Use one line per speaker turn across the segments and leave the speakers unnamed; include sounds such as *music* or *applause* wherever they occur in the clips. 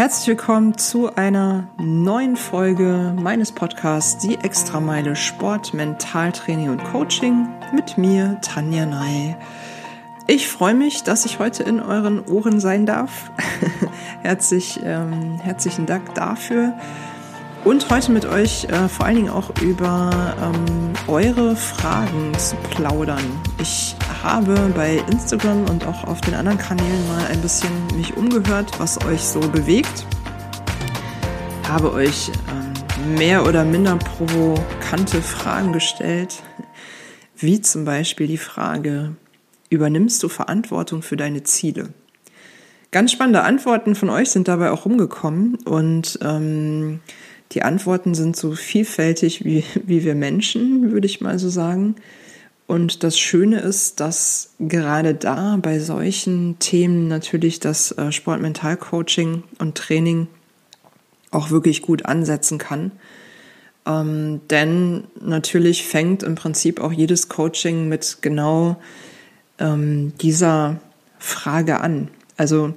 Herzlich willkommen zu einer neuen Folge meines Podcasts Die Extrameile Sport, Mentaltraining und Coaching mit mir, Tanja Ney. Ich freue mich, dass ich heute in euren Ohren sein darf. *laughs* Herzlich, ähm, herzlichen Dank dafür. Und heute mit euch äh, vor allen Dingen auch über ähm, eure Fragen zu plaudern. Ich habe bei Instagram und auch auf den anderen Kanälen mal ein bisschen mich umgehört, was euch so bewegt. Habe euch ähm, mehr oder minder provokante Fragen gestellt, wie zum Beispiel die Frage, übernimmst du Verantwortung für deine Ziele? Ganz spannende Antworten von euch sind dabei auch rumgekommen und ähm, die Antworten sind so vielfältig wie, wie wir Menschen, würde ich mal so sagen. Und das Schöne ist, dass gerade da bei solchen Themen natürlich das äh, Sportmentalcoaching und Training auch wirklich gut ansetzen kann. Ähm, denn natürlich fängt im Prinzip auch jedes Coaching mit genau ähm, dieser Frage an. Also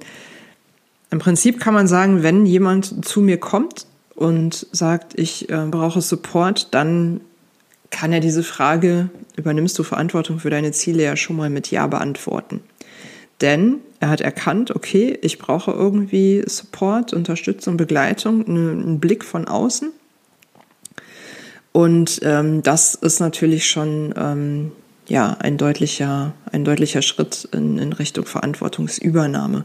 im Prinzip kann man sagen, wenn jemand zu mir kommt und sagt, ich äh, brauche Support, dann kann er diese Frage, übernimmst du Verantwortung für deine Ziele, ja schon mal mit Ja beantworten. Denn er hat erkannt, okay, ich brauche irgendwie Support, Unterstützung, Begleitung, einen Blick von außen. Und ähm, das ist natürlich schon ähm, ja, ein, deutlicher, ein deutlicher Schritt in, in Richtung Verantwortungsübernahme.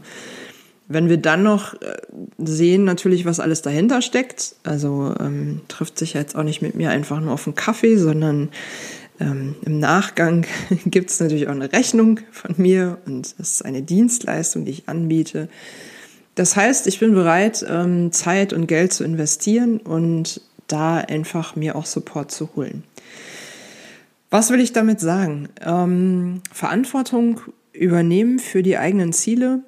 Wenn wir dann noch äh, sehen, natürlich, was alles dahinter steckt, also ähm, trifft sich jetzt auch nicht mit mir einfach nur auf einen Kaffee, sondern ähm, im Nachgang *laughs* gibt es natürlich auch eine Rechnung von mir und das ist eine Dienstleistung, die ich anbiete. Das heißt, ich bin bereit, ähm, Zeit und Geld zu investieren und da einfach mir auch Support zu holen. Was will ich damit sagen? Ähm, Verantwortung übernehmen für die eigenen Ziele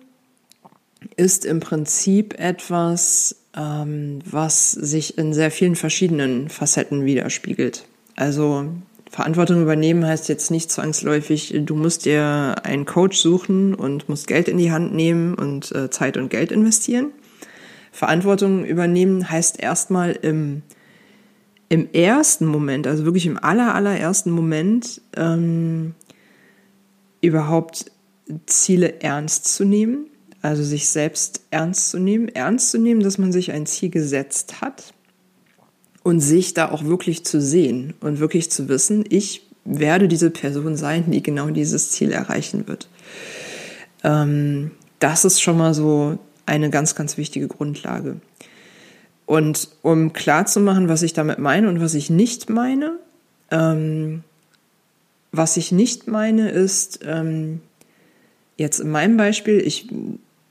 ist im Prinzip etwas, ähm, was sich in sehr vielen verschiedenen Facetten widerspiegelt. Also Verantwortung übernehmen heißt jetzt nicht zwangsläufig, du musst dir einen Coach suchen und musst Geld in die Hand nehmen und äh, Zeit und Geld investieren. Verantwortung übernehmen heißt erstmal im, im ersten Moment, also wirklich im aller, allerersten Moment, ähm, überhaupt Ziele ernst zu nehmen also sich selbst ernst zu nehmen, ernst zu nehmen, dass man sich ein Ziel gesetzt hat und sich da auch wirklich zu sehen und wirklich zu wissen, ich werde diese Person sein, die genau dieses Ziel erreichen wird. Ähm, das ist schon mal so eine ganz, ganz wichtige Grundlage. Und um klarzumachen, was ich damit meine und was ich nicht meine, ähm, was ich nicht meine, ist ähm, jetzt in meinem Beispiel, ich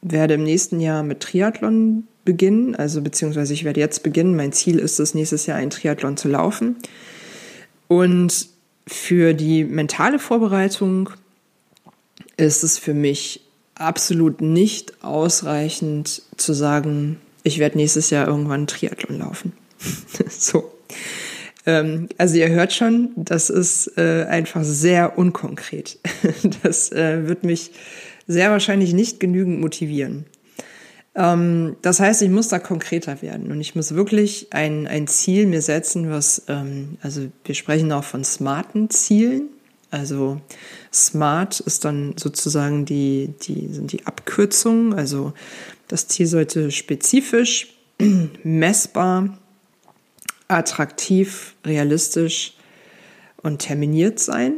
werde im nächsten Jahr mit Triathlon beginnen, also beziehungsweise ich werde jetzt beginnen. Mein Ziel ist es, nächstes Jahr ein Triathlon zu laufen. Und für die mentale Vorbereitung ist es für mich absolut nicht ausreichend zu sagen, ich werde nächstes Jahr irgendwann Triathlon laufen. *laughs* so. Ähm, also ihr hört schon, das ist äh, einfach sehr unkonkret. *laughs* das äh, wird mich sehr wahrscheinlich nicht genügend motivieren. Ähm, das heißt, ich muss da konkreter werden und ich muss wirklich ein, ein Ziel mir setzen, was, ähm, also wir sprechen auch von smarten Zielen. Also smart ist dann sozusagen die, die, sind die Abkürzungen. Also das Ziel sollte spezifisch, *clears throat* messbar, attraktiv, realistisch und terminiert sein.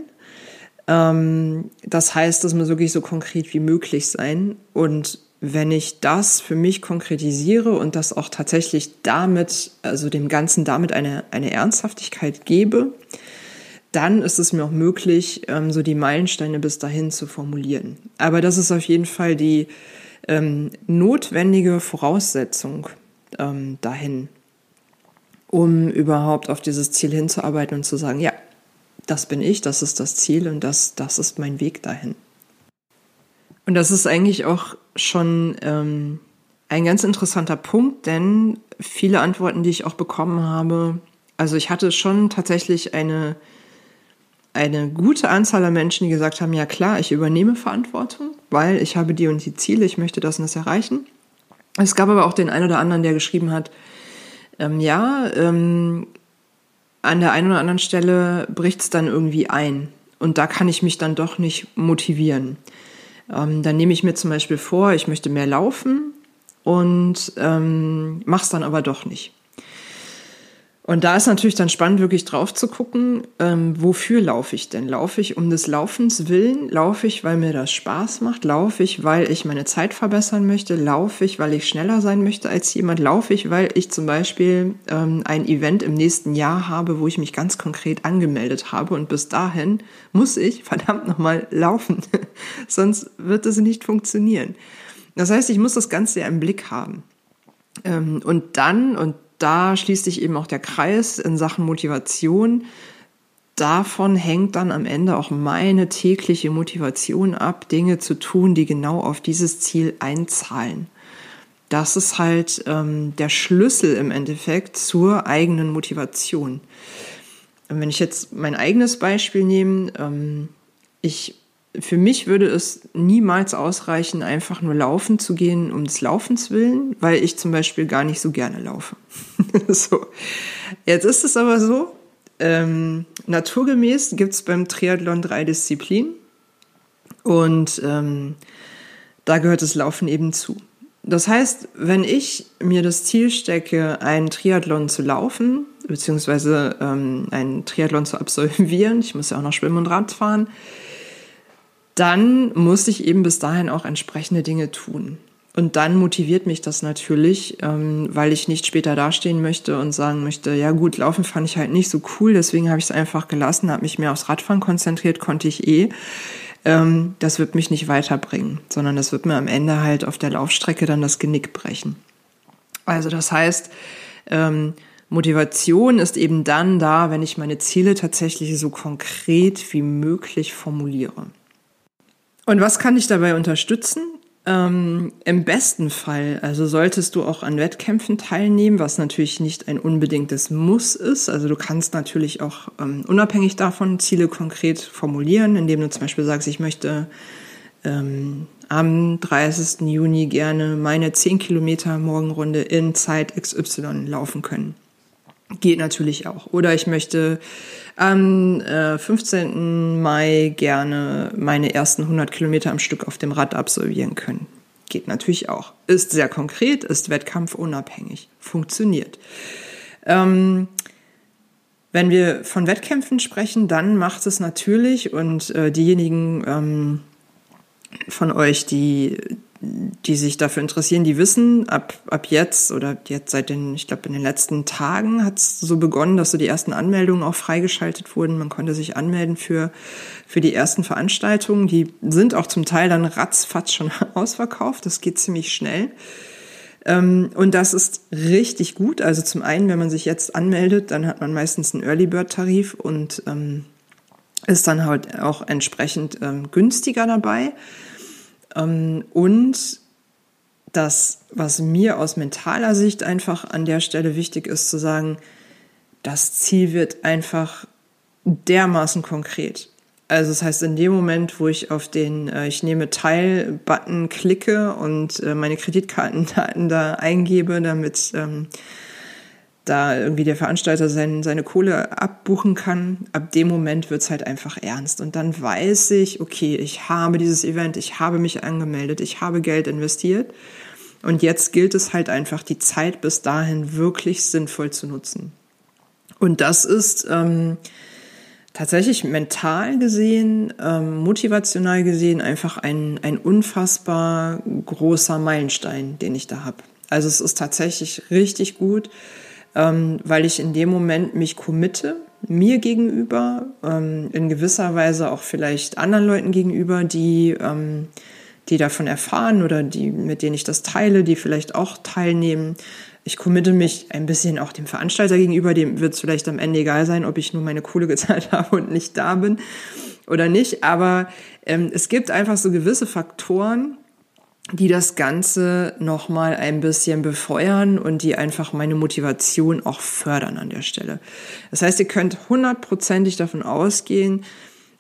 Ähm, das heißt, das muss wirklich so konkret wie möglich sein. Und wenn ich das für mich konkretisiere und das auch tatsächlich damit, also dem Ganzen damit eine, eine Ernsthaftigkeit gebe, dann ist es mir auch möglich, ähm, so die Meilensteine bis dahin zu formulieren. Aber das ist auf jeden Fall die ähm, notwendige Voraussetzung ähm, dahin, um überhaupt auf dieses Ziel hinzuarbeiten und zu sagen, ja, das bin ich, das ist das Ziel und das, das ist mein Weg dahin. Und das ist eigentlich auch schon ähm, ein ganz interessanter Punkt, denn viele Antworten, die ich auch bekommen habe, also ich hatte schon tatsächlich eine, eine gute Anzahl an Menschen, die gesagt haben, ja klar, ich übernehme Verantwortung, weil ich habe die und die Ziele, ich möchte das und das erreichen. Es gab aber auch den einen oder anderen, der geschrieben hat, ähm, ja, ähm, an der einen oder anderen Stelle bricht es dann irgendwie ein. Und da kann ich mich dann doch nicht motivieren. Ähm, dann nehme ich mir zum Beispiel vor, ich möchte mehr laufen und ähm, mache es dann aber doch nicht. Und da ist natürlich dann spannend, wirklich drauf zu gucken, ähm, wofür laufe ich denn? Laufe ich um des Laufens willen? Laufe ich, weil mir das Spaß macht? Laufe ich, weil ich meine Zeit verbessern möchte? Laufe ich, weil ich schneller sein möchte als jemand? Laufe ich, weil ich zum Beispiel ähm, ein Event im nächsten Jahr habe, wo ich mich ganz konkret angemeldet habe und bis dahin muss ich verdammt nochmal laufen. *laughs* Sonst wird es nicht funktionieren. Das heißt, ich muss das Ganze ja im Blick haben. Ähm, und dann, und da schließt sich eben auch der Kreis in Sachen Motivation. Davon hängt dann am Ende auch meine tägliche Motivation ab, Dinge zu tun, die genau auf dieses Ziel einzahlen. Das ist halt ähm, der Schlüssel im Endeffekt zur eigenen Motivation. Wenn ich jetzt mein eigenes Beispiel nehme, ähm, ich für mich würde es niemals ausreichen, einfach nur laufen zu gehen um des Laufens willen, weil ich zum Beispiel gar nicht so gerne laufe. *laughs* so. Jetzt ist es aber so, ähm, naturgemäß gibt es beim Triathlon drei Disziplinen und ähm, da gehört das Laufen eben zu. Das heißt, wenn ich mir das Ziel stecke, einen Triathlon zu laufen, beziehungsweise ähm, einen Triathlon zu absolvieren, ich muss ja auch noch schwimmen und Rad fahren, dann muss ich eben bis dahin auch entsprechende Dinge tun. Und dann motiviert mich das natürlich, ähm, weil ich nicht später dastehen möchte und sagen möchte, ja gut, laufen fand ich halt nicht so cool, deswegen habe ich es einfach gelassen, habe mich mehr aufs Radfahren konzentriert, konnte ich eh. Ähm, das wird mich nicht weiterbringen, sondern das wird mir am Ende halt auf der Laufstrecke dann das Genick brechen. Also das heißt, ähm, Motivation ist eben dann da, wenn ich meine Ziele tatsächlich so konkret wie möglich formuliere. Und was kann dich dabei unterstützen? Ähm, Im besten Fall, also solltest du auch an Wettkämpfen teilnehmen, was natürlich nicht ein unbedingtes Muss ist. Also du kannst natürlich auch ähm, unabhängig davon Ziele konkret formulieren, indem du zum Beispiel sagst, ich möchte ähm, am 30. Juni gerne meine 10 Kilometer Morgenrunde in Zeit XY laufen können. Geht natürlich auch. Oder ich möchte am äh, 15. Mai gerne meine ersten 100 Kilometer am Stück auf dem Rad absolvieren können. Geht natürlich auch. Ist sehr konkret, ist wettkampfunabhängig. Funktioniert. Ähm, wenn wir von Wettkämpfen sprechen, dann macht es natürlich und äh, diejenigen ähm, von euch, die die sich dafür interessieren, die wissen, ab, ab jetzt oder jetzt seit den, ich glaube, in den letzten Tagen hat es so begonnen, dass so die ersten Anmeldungen auch freigeschaltet wurden. Man konnte sich anmelden für, für die ersten Veranstaltungen. Die sind auch zum Teil dann ratzfatz schon *laughs* ausverkauft. Das geht ziemlich schnell. Ähm, und das ist richtig gut. Also zum einen, wenn man sich jetzt anmeldet, dann hat man meistens einen Early Bird Tarif und ähm, ist dann halt auch entsprechend ähm, günstiger dabei. Ähm, und das, was mir aus mentaler Sicht einfach an der Stelle wichtig ist, zu sagen, das Ziel wird einfach dermaßen konkret. Also das heißt, in dem Moment, wo ich auf den äh, Ich nehme Teil-Button klicke und äh, meine Kreditkartendaten da eingebe, damit ähm, da irgendwie der Veranstalter sein, seine Kohle abbuchen kann, ab dem Moment wird's halt einfach ernst. Und dann weiß ich, okay, ich habe dieses Event, ich habe mich angemeldet, ich habe Geld investiert. Und jetzt gilt es halt einfach, die Zeit bis dahin wirklich sinnvoll zu nutzen. Und das ist ähm, tatsächlich mental gesehen, ähm, motivational gesehen einfach ein, ein unfassbar großer Meilenstein, den ich da habe. Also es ist tatsächlich richtig gut ähm, weil ich in dem Moment mich committe, mir gegenüber, ähm, in gewisser Weise auch vielleicht anderen Leuten gegenüber, die, ähm, die davon erfahren oder die, mit denen ich das teile, die vielleicht auch teilnehmen. Ich committe mich ein bisschen auch dem Veranstalter gegenüber, dem wird es vielleicht am Ende egal sein, ob ich nur meine Kohle *laughs* gezahlt habe und nicht da bin oder nicht. Aber ähm, es gibt einfach so gewisse Faktoren, die das Ganze nochmal ein bisschen befeuern und die einfach meine Motivation auch fördern an der Stelle. Das heißt, ihr könnt hundertprozentig davon ausgehen,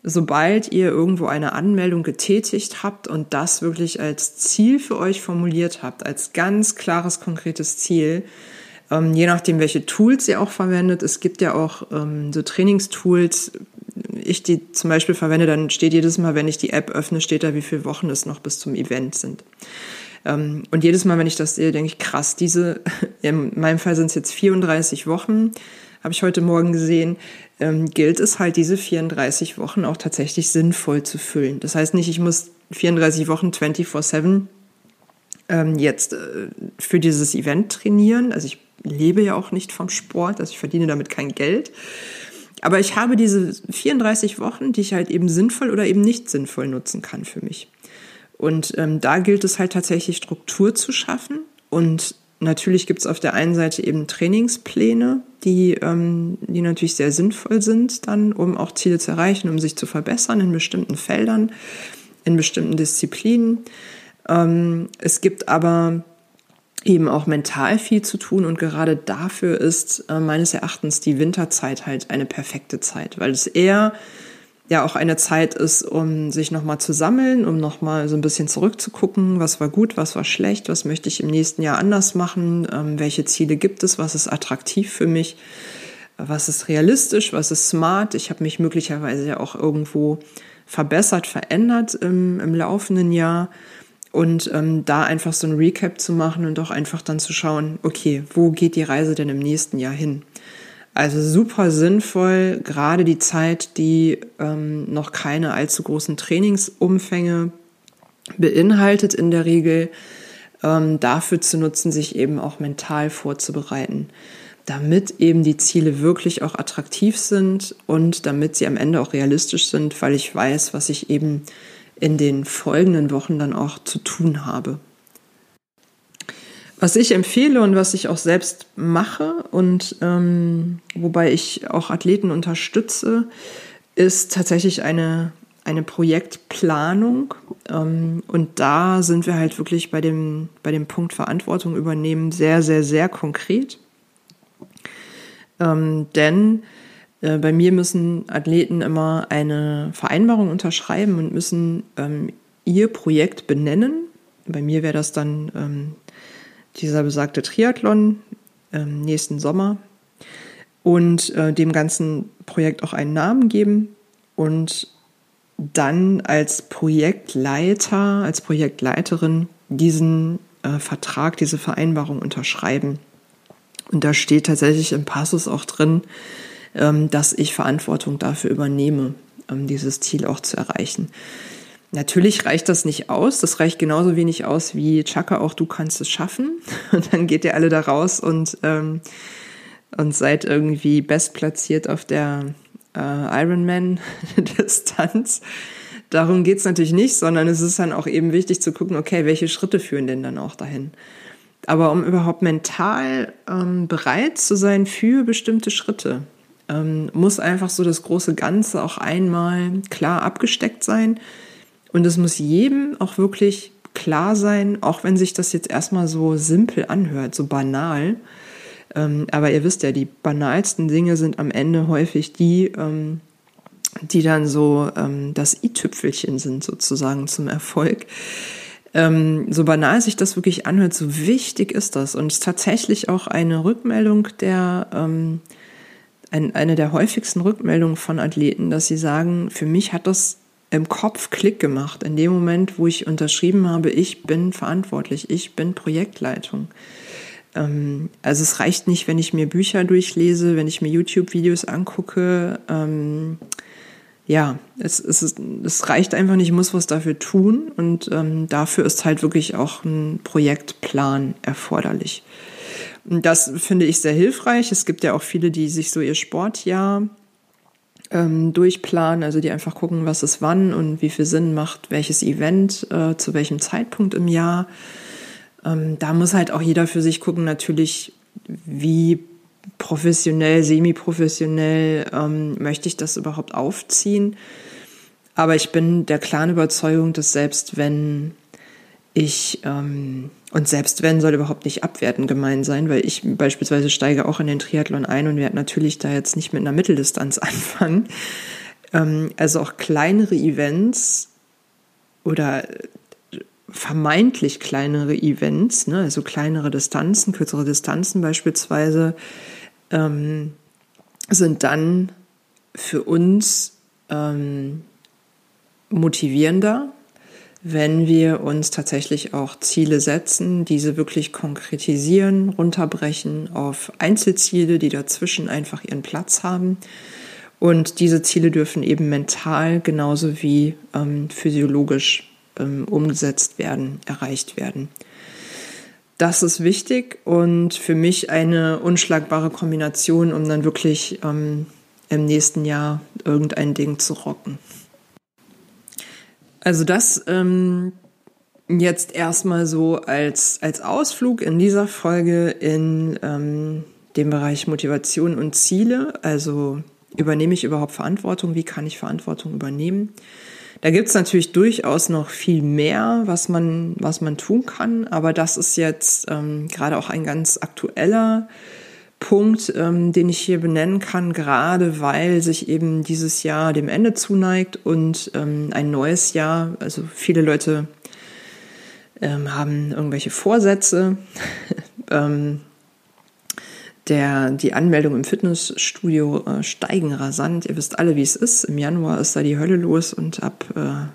sobald ihr irgendwo eine Anmeldung getätigt habt und das wirklich als Ziel für euch formuliert habt, als ganz klares, konkretes Ziel, ähm, je nachdem, welche Tools ihr auch verwendet, es gibt ja auch ähm, so Trainingstools, ich die zum Beispiel verwende, dann steht jedes Mal, wenn ich die App öffne, steht da, wie viele Wochen es noch bis zum Event sind. Ähm, und jedes Mal, wenn ich das sehe, denke ich, krass, diese, *laughs* in meinem Fall sind es jetzt 34 Wochen, habe ich heute Morgen gesehen, ähm, gilt es halt, diese 34 Wochen auch tatsächlich sinnvoll zu füllen. Das heißt nicht, ich muss 34 Wochen 24-7 ähm, jetzt äh, für dieses Event trainieren. Also ich lebe ja auch nicht vom Sport, also ich verdiene damit kein Geld. Aber ich habe diese 34 Wochen, die ich halt eben sinnvoll oder eben nicht sinnvoll nutzen kann für mich. Und ähm, da gilt es halt tatsächlich Struktur zu schaffen und Natürlich gibt es auf der einen Seite eben Trainingspläne, die, ähm, die natürlich sehr sinnvoll sind, dann, um auch Ziele zu erreichen, um sich zu verbessern in bestimmten Feldern, in bestimmten Disziplinen. Ähm, es gibt aber eben auch mental viel zu tun. Und gerade dafür ist äh, meines Erachtens die Winterzeit halt eine perfekte Zeit, weil es eher ja auch eine Zeit ist, um sich nochmal zu sammeln, um nochmal so ein bisschen zurückzugucken, was war gut, was war schlecht, was möchte ich im nächsten Jahr anders machen, ähm, welche Ziele gibt es, was ist attraktiv für mich, was ist realistisch, was ist smart. Ich habe mich möglicherweise ja auch irgendwo verbessert, verändert im, im laufenden Jahr. Und ähm, da einfach so ein Recap zu machen und auch einfach dann zu schauen, okay, wo geht die Reise denn im nächsten Jahr hin? Also super sinnvoll, gerade die Zeit, die ähm, noch keine allzu großen Trainingsumfänge beinhaltet in der Regel, ähm, dafür zu nutzen, sich eben auch mental vorzubereiten, damit eben die Ziele wirklich auch attraktiv sind und damit sie am Ende auch realistisch sind, weil ich weiß, was ich eben in den folgenden Wochen dann auch zu tun habe. Was ich empfehle und was ich auch selbst mache und ähm, wobei ich auch Athleten unterstütze, ist tatsächlich eine, eine Projektplanung. Ähm, und da sind wir halt wirklich bei dem, bei dem Punkt Verantwortung übernehmen sehr, sehr, sehr konkret. Ähm, denn bei mir müssen Athleten immer eine Vereinbarung unterschreiben und müssen ähm, ihr Projekt benennen. Bei mir wäre das dann ähm, dieser besagte Triathlon ähm, nächsten Sommer und äh, dem ganzen Projekt auch einen Namen geben und dann als Projektleiter, als Projektleiterin diesen äh, Vertrag, diese Vereinbarung unterschreiben. Und da steht tatsächlich im Passus auch drin, dass ich Verantwortung dafür übernehme, um dieses Ziel auch zu erreichen. Natürlich reicht das nicht aus. Das reicht genauso wenig aus wie Chaka, auch du kannst es schaffen. *laughs* Und dann geht ihr alle da raus und, ähm, und seid irgendwie bestplatziert auf der äh, Ironman-Distanz. *laughs* Darum geht's natürlich nicht, sondern es ist dann auch eben wichtig zu gucken, okay, welche Schritte führen denn dann auch dahin? Aber um überhaupt mental ähm, bereit zu sein für bestimmte Schritte, ähm, muss einfach so das große Ganze auch einmal klar abgesteckt sein und es muss jedem auch wirklich klar sein, auch wenn sich das jetzt erstmal so simpel anhört, so banal. Ähm, aber ihr wisst ja, die banalsten Dinge sind am Ende häufig die, ähm, die dann so ähm, das i-Tüpfelchen sind sozusagen zum Erfolg. Ähm, so banal sich das wirklich anhört, so wichtig ist das. Und es ist tatsächlich auch eine Rückmeldung der, ähm, ein, eine der häufigsten Rückmeldungen von Athleten, dass sie sagen, für mich hat das im Kopf Klick gemacht, in dem Moment, wo ich unterschrieben habe, ich bin verantwortlich, ich bin Projektleitung. Ähm, also es reicht nicht, wenn ich mir Bücher durchlese, wenn ich mir YouTube-Videos angucke. Ähm, ja, es, es, es reicht einfach nicht, ich muss was dafür tun und ähm, dafür ist halt wirklich auch ein Projektplan erforderlich. Das finde ich sehr hilfreich. Es gibt ja auch viele, die sich so ihr Sportjahr ähm, durchplanen, also die einfach gucken, was ist wann und wie viel Sinn macht welches Event äh, zu welchem Zeitpunkt im Jahr. Ähm, da muss halt auch jeder für sich gucken, natürlich, wie professionell, semi-professionell ähm, möchte ich das überhaupt aufziehen. Aber ich bin der klaren Überzeugung, dass selbst wenn ich, ähm, und selbst wenn, soll überhaupt nicht abwerten gemein sein, weil ich beispielsweise steige auch in den Triathlon ein und werde natürlich da jetzt nicht mit einer Mitteldistanz *laughs* anfangen. Ähm, also auch kleinere Events oder vermeintlich kleinere Events, ne, also kleinere Distanzen, kürzere Distanzen beispielsweise, ähm, sind dann für uns ähm, motivierender, wenn wir uns tatsächlich auch Ziele setzen, diese wirklich konkretisieren, runterbrechen auf Einzelziele, die dazwischen einfach ihren Platz haben. Und diese Ziele dürfen eben mental genauso wie ähm, physiologisch ähm, umgesetzt werden, erreicht werden. Das ist wichtig und für mich eine unschlagbare Kombination, um dann wirklich ähm, im nächsten Jahr irgendein Ding zu rocken. Also das ähm, jetzt erstmal so als, als Ausflug in dieser Folge in ähm, dem Bereich Motivation und Ziele. Also übernehme ich überhaupt Verantwortung? Wie kann ich Verantwortung übernehmen? Da gibt's natürlich durchaus noch viel mehr, was man, was man tun kann, aber das ist jetzt ähm, gerade auch ein ganz aktueller Punkt, ähm, den ich hier benennen kann, gerade weil sich eben dieses Jahr dem Ende zuneigt und ähm, ein neues Jahr, also viele Leute ähm, haben irgendwelche Vorsätze. *laughs* ähm, der, die Anmeldungen im Fitnessstudio äh, steigen rasant. Ihr wisst alle, wie es ist. Im Januar ist da die Hölle los und ab äh,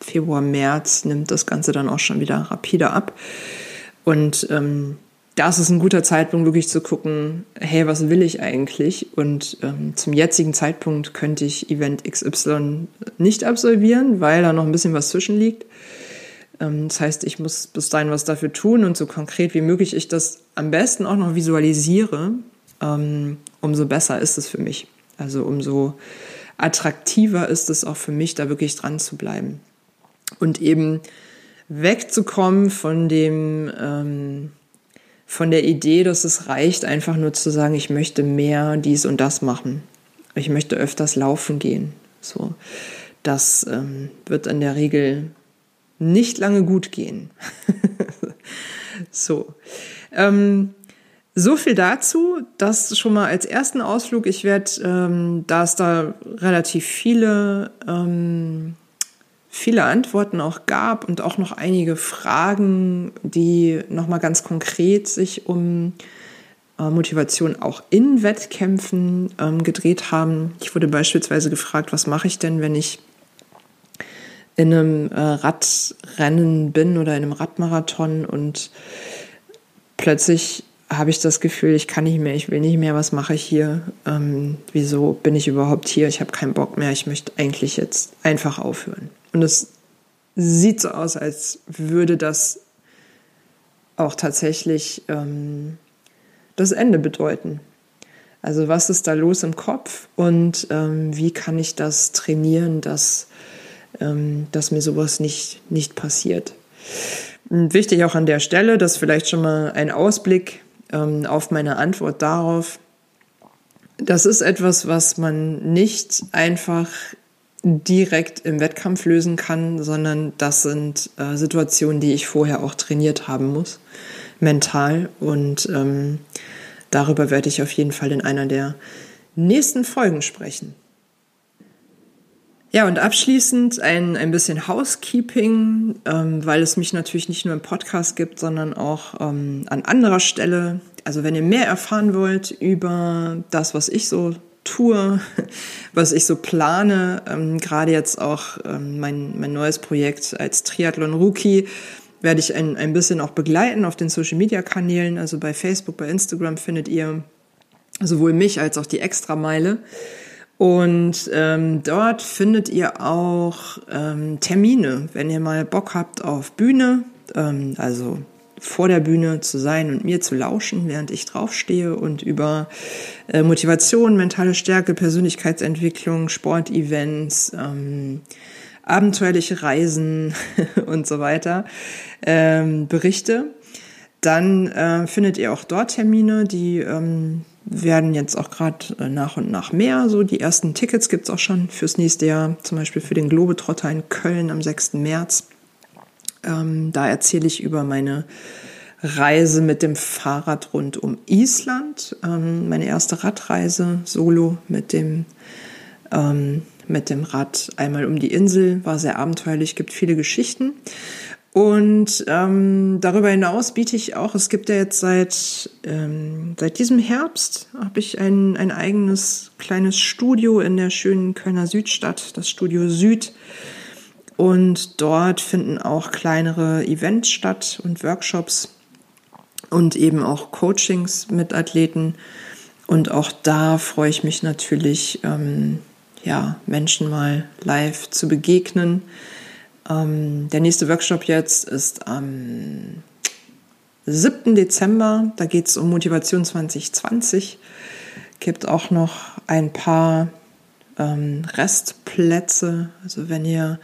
Februar, März nimmt das Ganze dann auch schon wieder rapide ab. Und ähm, das ist ein guter Zeitpunkt, wirklich zu gucken, hey, was will ich eigentlich? Und ähm, zum jetzigen Zeitpunkt könnte ich Event XY nicht absolvieren, weil da noch ein bisschen was zwischenliegt. Ähm, das heißt, ich muss bis dahin was dafür tun und so konkret wie möglich ich das am besten auch noch visualisiere, ähm, umso besser ist es für mich. Also umso attraktiver ist es auch für mich, da wirklich dran zu bleiben. Und eben wegzukommen von dem, ähm, von der Idee, dass es reicht, einfach nur zu sagen, ich möchte mehr dies und das machen. Ich möchte öfters laufen gehen. So, das ähm, wird in der Regel nicht lange gut gehen. *laughs* so, ähm, so viel dazu. Das schon mal als ersten Ausflug. Ich werde, ähm, da es da relativ viele ähm, viele Antworten auch gab und auch noch einige Fragen, die nochmal ganz konkret sich um äh, Motivation auch in Wettkämpfen ähm, gedreht haben. Ich wurde beispielsweise gefragt, was mache ich denn, wenn ich in einem äh, Radrennen bin oder in einem Radmarathon und plötzlich habe ich das Gefühl, ich kann nicht mehr, ich will nicht mehr, was mache ich hier? Ähm, wieso bin ich überhaupt hier? Ich habe keinen Bock mehr, ich möchte eigentlich jetzt einfach aufhören. Und es sieht so aus, als würde das auch tatsächlich ähm, das Ende bedeuten. Also was ist da los im Kopf und ähm, wie kann ich das trainieren, dass, ähm, dass mir sowas nicht, nicht passiert. Und wichtig auch an der Stelle, dass vielleicht schon mal ein Ausblick ähm, auf meine Antwort darauf. Das ist etwas, was man nicht einfach direkt im Wettkampf lösen kann, sondern das sind äh, Situationen, die ich vorher auch trainiert haben muss, mental. Und ähm, darüber werde ich auf jeden Fall in einer der nächsten Folgen sprechen. Ja, und abschließend ein, ein bisschen Housekeeping, ähm, weil es mich natürlich nicht nur im Podcast gibt, sondern auch ähm, an anderer Stelle. Also wenn ihr mehr erfahren wollt über das, was ich so tue, was ich so plane. Ähm, Gerade jetzt auch ähm, mein, mein neues Projekt als Triathlon-Rookie werde ich ein, ein bisschen auch begleiten auf den Social-Media-Kanälen. Also bei Facebook, bei Instagram findet ihr sowohl mich als auch die Extrameile. Und ähm, dort findet ihr auch ähm, Termine, wenn ihr mal Bock habt auf Bühne, ähm, also vor der Bühne zu sein und mir zu lauschen, während ich draufstehe und über äh, Motivation, mentale Stärke, Persönlichkeitsentwicklung, Sportevents, ähm, abenteuerliche Reisen *laughs* und so weiter ähm, berichte. Dann äh, findet ihr auch dort Termine, die ähm, werden jetzt auch gerade äh, nach und nach mehr. So die ersten Tickets gibt's auch schon fürs nächste Jahr, zum Beispiel für den Globetrotter in Köln am 6. März. Ähm, da erzähle ich über meine Reise mit dem Fahrrad rund um Island. Ähm, meine erste Radreise solo mit dem ähm, mit dem Rad einmal um die Insel, war sehr abenteuerlich, gibt viele Geschichten. Und ähm, darüber hinaus biete ich auch, es gibt ja jetzt seit, ähm, seit diesem Herbst, habe ich ein, ein eigenes kleines Studio in der schönen Kölner Südstadt, das Studio Süd. Und dort finden auch kleinere Events statt und Workshops und eben auch Coachings mit Athleten. Und auch da freue ich mich natürlich, ähm, ja, Menschen mal live zu begegnen ähm, der nächste Workshop jetzt ist am 7. Dezember. Da geht es um Motivation 2020. Gibt auch noch ein paar ähm, Restplätze. Also wenn ihr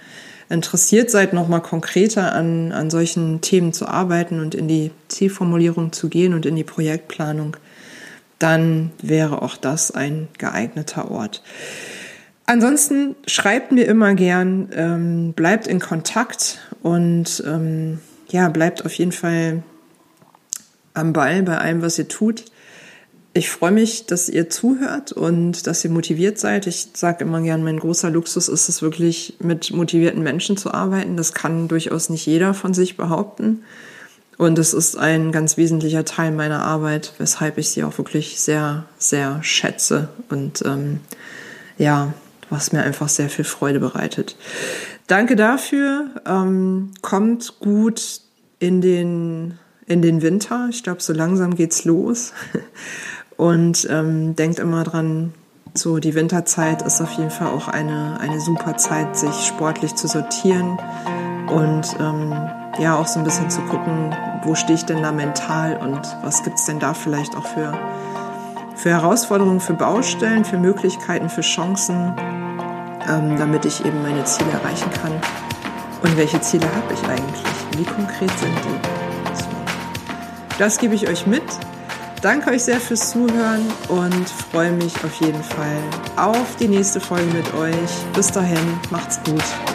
interessiert seid, nochmal konkreter an, an solchen Themen zu arbeiten und in die Zielformulierung zu gehen und in die Projektplanung, dann wäre auch das ein geeigneter Ort. Ansonsten schreibt mir immer gern, ähm, bleibt in Kontakt und ähm, ja, bleibt auf jeden Fall am Ball bei allem, was ihr tut. Ich freue mich, dass ihr zuhört und dass ihr motiviert seid. Ich sage immer gern, mein großer Luxus ist es wirklich, mit motivierten Menschen zu arbeiten. Das kann durchaus nicht jeder von sich behaupten. Und es ist ein ganz wesentlicher Teil meiner Arbeit, weshalb ich sie auch wirklich sehr, sehr schätze. Und ähm, ja, was mir einfach sehr viel Freude bereitet. Danke dafür. Ähm, kommt gut in den, in den Winter. Ich glaube, so langsam geht's los. *laughs* Und ähm, denkt immer dran, so die Winterzeit ist auf jeden Fall auch eine, eine super Zeit, sich sportlich zu sortieren und ähm, ja auch so ein bisschen zu gucken, wo stehe ich denn da mental und was gibt's denn da vielleicht auch für, für Herausforderungen, für Baustellen, für Möglichkeiten, für Chancen, ähm, damit ich eben meine Ziele erreichen kann. Und welche Ziele habe ich eigentlich? Wie konkret sind die? Das gebe ich euch mit. Danke euch sehr fürs Zuhören und freue mich auf jeden Fall auf die nächste Folge mit euch. Bis dahin, macht's gut.